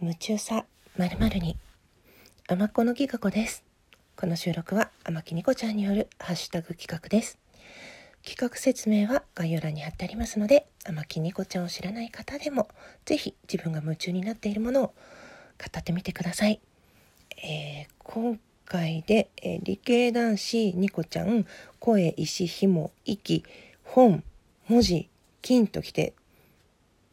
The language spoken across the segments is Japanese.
夢中さまるまるに。あまこのぎがこです。この収録は天木にこちゃんによるハッシュタグ企画です。企画説明は概要欄に貼ってありますので天木にこちゃんを知らない方でもぜひ自分が夢中になっているものを語ってみてください、えー、今回で、えー、理系男子ニコちゃん声石紐息本文字金ときて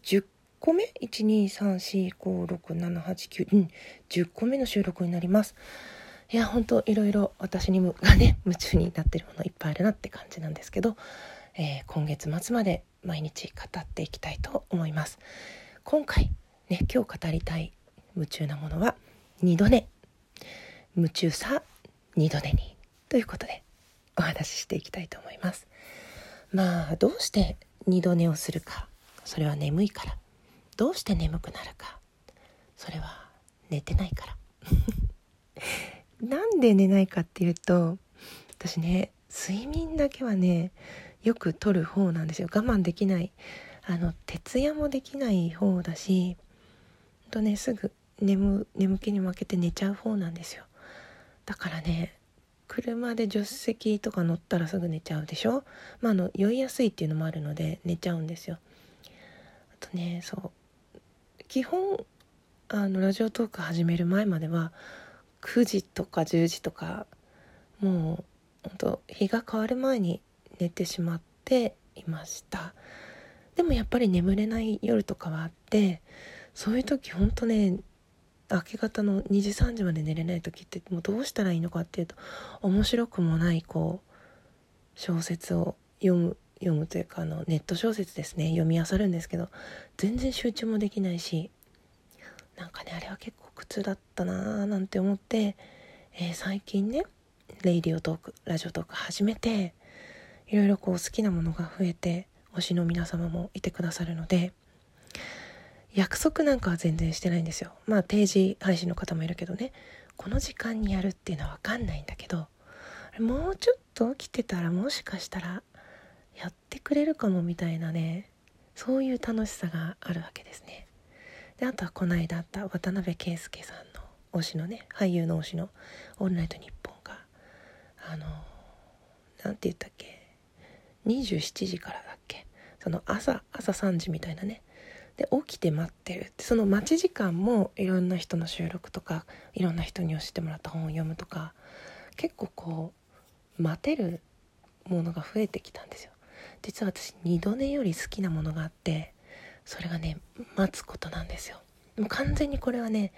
10個目 ?123456789 うん。10個目の収録になります。いや本当いろいろ私にもがね 夢中になってるものいっぱいあるなって感じなんですけど、えー、今月末まで毎日語っていきたいと思います。今回ね今日語りたい夢中なものは二度寝。夢中さ二度寝に。ということでお話ししていきたいと思います。まあどうして二度寝をするか。それは眠いから。どうして眠くなるか。それは寝てないから。なんで寝ないかっていうと私ね睡眠だけはねよくとる方なんですよ。我慢できない。あの徹夜もできない方だしほんとねすぐ眠眠気に負けて寝ちゃう方なんですよ。だからね車で助手席とか乗ったらすぐ寝ちゃうでしょ？まああの酔いやすいっていうのもあるので寝ちゃうんですよ。あとねそう基本あのラジオトーク始める前までは9時とか10時とかもうほんと日が変わる前に寝てしまっていました。でもやっぱり眠れない夜とかはあってそういう時ほんとね明け方の2時3時まで寝れない時ってもうどうしたらいいのかっていうと面白くもないこう小説を読む読むというかあのネット小説ですね。読み漁るんですけど全然集中もできないしなんかねあれは結構苦痛だったなーなんて思って、えー、最近ねレイディオトークラジオトーク始めていろいろこう好きなものが増えて推しの皆様もいてくださるので約束なんかは全然してないんですよ。まあ定時配信の方もいるけどね。この時間にやるっていうのは分かんないんだけどもうちょっと起きてたらもしかしたらやってくれるかもみたいなねそういう楽しさがあるわけですね。であとはこの間あった渡辺圭介さんの推しのね俳優の推しの「オールナイトニッポン」があの何て言ったっけ27時からだっけその朝朝3時みたいなね。で起きて待ってる。ってその待ち時間もいろんな人の収録とかいろんな人に教えてもらった本を読むとか結構こう待てるものが増えてきたんですよ。実は私二度寝より好きなものがあってそれがね待つことなんですよ。でも完全にこれはね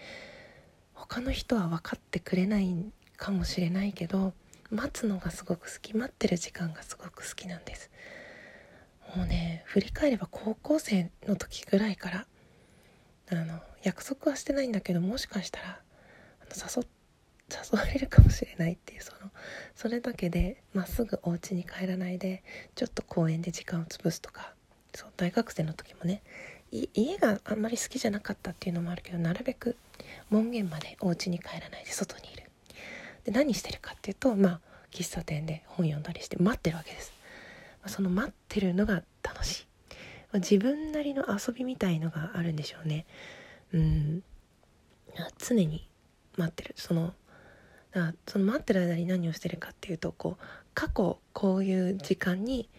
他の人は分かってくれないかもしれないけど待つのがすごく好き待ってる時間がすごく好きなんです。もうね振り返れば高校生の時ぐらいからあの約束はしてないんだけどもしかしたらあの誘誘われるかもしれないっていうそのそれだけでまっすぐお家に帰らないでちょっと公園で時間を潰すとかそう大学生の時もね家があんまり好きじゃなかったっていうのもあるけどなるべく門限までお家に帰らないで外にいる。で何してるかっていうとまあ喫茶店で本読んだりして待ってるわけです、まあ、その待ってるのが楽しい、まあ、自分なりの遊びみたいのがあるんでしょうね。うん。常に待ってる。そのだその待ってる間に何をしてるかっていうとこう過去こういう時間に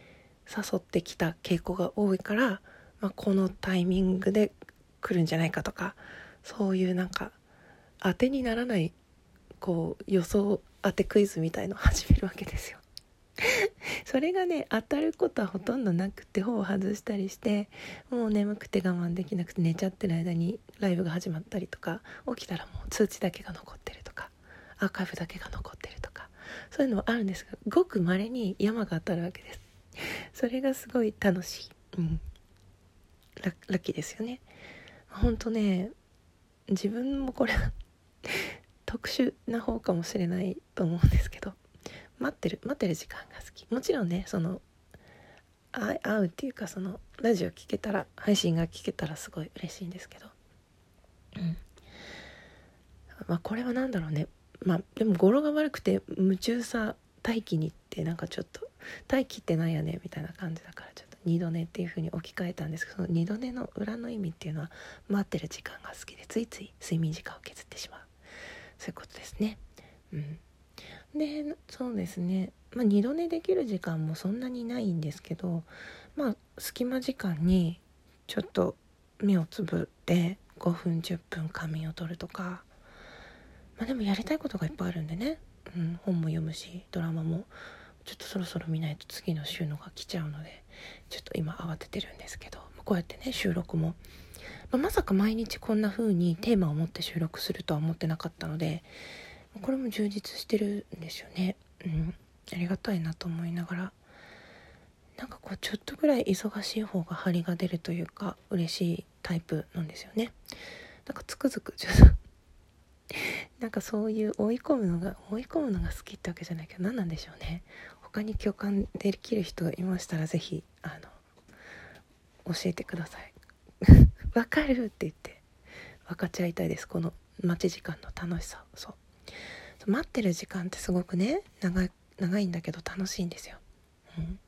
誘ってきた傾向が多いから、まあ、このタイミングで来るんじゃないかとかそういうなんか当てにならないこう予想当てクイズみたいのを始めるわけですよ。それがね当たることはほとんどなくて頬を外したりしてもう眠くて我慢できなくて寝ちゃってる間にライブが始まったりとか起きたらもう通知だけが残ってるとアーカイブだけが残ってるとかそういうのもあるんですがごく稀に山が当たるわけです。それがすごい楽しい、うん、ララッキーですよね。ほんとね自分もこれ特殊な方かもしれないと思うんですけど待ってる待ってる時間が好き。もちろんねその会うっていうかそのラジオ聴けたら配信が聞けたらすごい嬉しいんですけど。うん。まあこれは何だろうね。まあでも語呂が悪くて夢中さ待機にってなんかちょっと待機ってなんやねみたいな感じだからちょっと二度寝っていう風に置き換えたんですけどその二度寝の裏の意味っていうのは待ってる時間が好きでついつい睡眠時間を削ってしまう。そういうことですね。うん、でそうですね、まあ、二度寝できる時間もそんなにないんですけどまあ隙間時間にちょっと目をつぶって5分10分仮眠を取るとかまあでもやりたいことがいっぱいあるんでね、うん、本も読むしドラマも。ちょっとそろそろ見ないと次の週のが来ちゃうのでちょっと今慌ててるんですけど。まこうやってね収録も、まあ、まさか毎日こんな風にテーマを持って収録するとは思ってなかったのでこれも充実してるんですよね。うんありがたいなと思いながら。なんかこうちょっとぐらい忙しい方が張りが出るというか嬉しいタイプなんですよね。なんかつくづくちょっとなんかそういう追い込むのが追い込むのが好きってわけじゃないけど何なんでしょうね。他に共感できる人がいましたら是非あの教えてください。わかるって言って分かち合いたいです。この待ち時間の楽しさそう。待ってる時間ってすごくね長い長いんだけど楽しいんですよ、うん、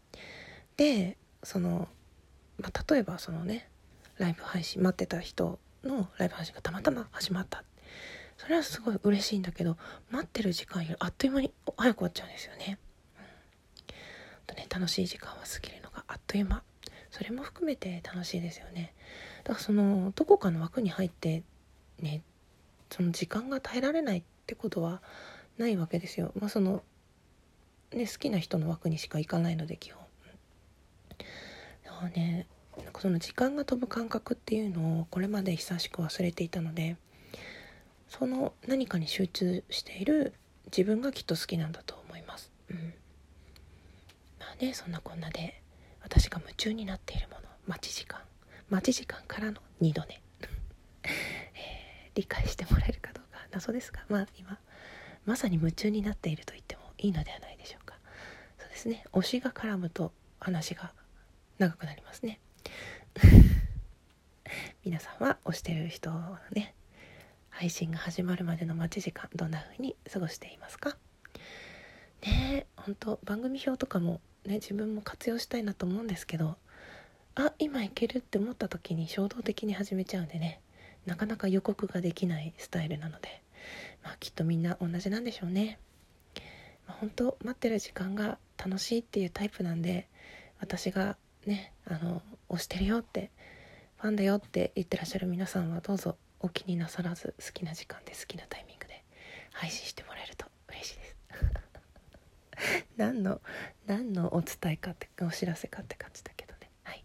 でその、まあ、例えばそのねライブ配信待ってた人のライブ配信がたまたま始まったそれはすごい嬉しいんだけど待ってる時間よりあっという間に早く終わっちゃうんですよね。うん、とね楽しい時間は過ぎるのがあっという間それも含めて楽しいですよね。だからそのどこかの枠に入ってねその時間が耐えられないってことはないわけですよ。まあそのね好きな人の枠にしか行かないので基本。だからねその時間が飛ぶ感覚っていうのをこれまで久しく忘れていたのでその何かに集中している自分がきっと好きなんだと思います。うん、まあねそんなこんなで私が夢中になっているもの待ち時間待ち時間からの2度寝、えー、理解してもらえるかどうか謎ですがまあ今まさに夢中になっていると言ってもいいのではないでしょうか。そうですね。推しが絡むと話が長くなりますね。皆さんは推してる人をね配信が始まるまでの待ち時間どんな風に過ごしていますか？ねえほんと番組表とかもね自分も活用したいなと思うんですけどあ今いけるって思った時に衝動的に始めちゃうんでねなかなか予告ができないスタイルなのでまあきっとみんな同じなんでしょうね、まあ、本当待ってる時間が楽しいっていうタイプなんで私がねあの押してるよってファンだよって言ってらっしゃる皆さんはどうぞお気になさらず好きな時間で好きなタイミングで配信してもらえると嬉しいです。何の何のお伝えかってお知らせかって感じだけどね。はい。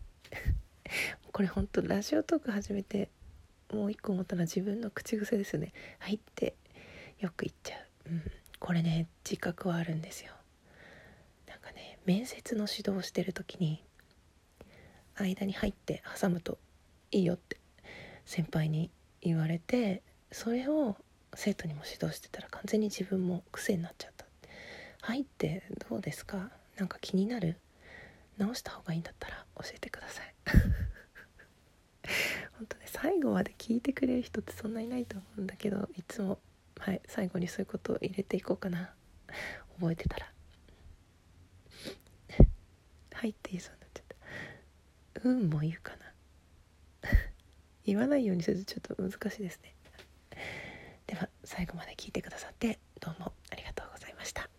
これ本当ラジオトーク始めてもう一個思ったのは自分の口癖ですね「はい」ってよく言っちゃう、うん、これね自覚はあるんですよ。なんかね面接の指導をしてる時に間に入って挟むといいよって先輩に言われてそれを生徒にも指導してたら完全に自分も癖になっちゃった「はい」ってどうですか？なんか気になる？直した方がいいんだったら教えてください。本当ね最後まで聞いてくれる人ってそんないないと思うんだけどいつもはい最後にそういうことを入れていこうかな。覚えてたら。はいって言いそうになっちゃった。うんも言うかな。言わないようにするとちょっと難しいですね。では最後まで聞いてくださってどうもありがとうございました。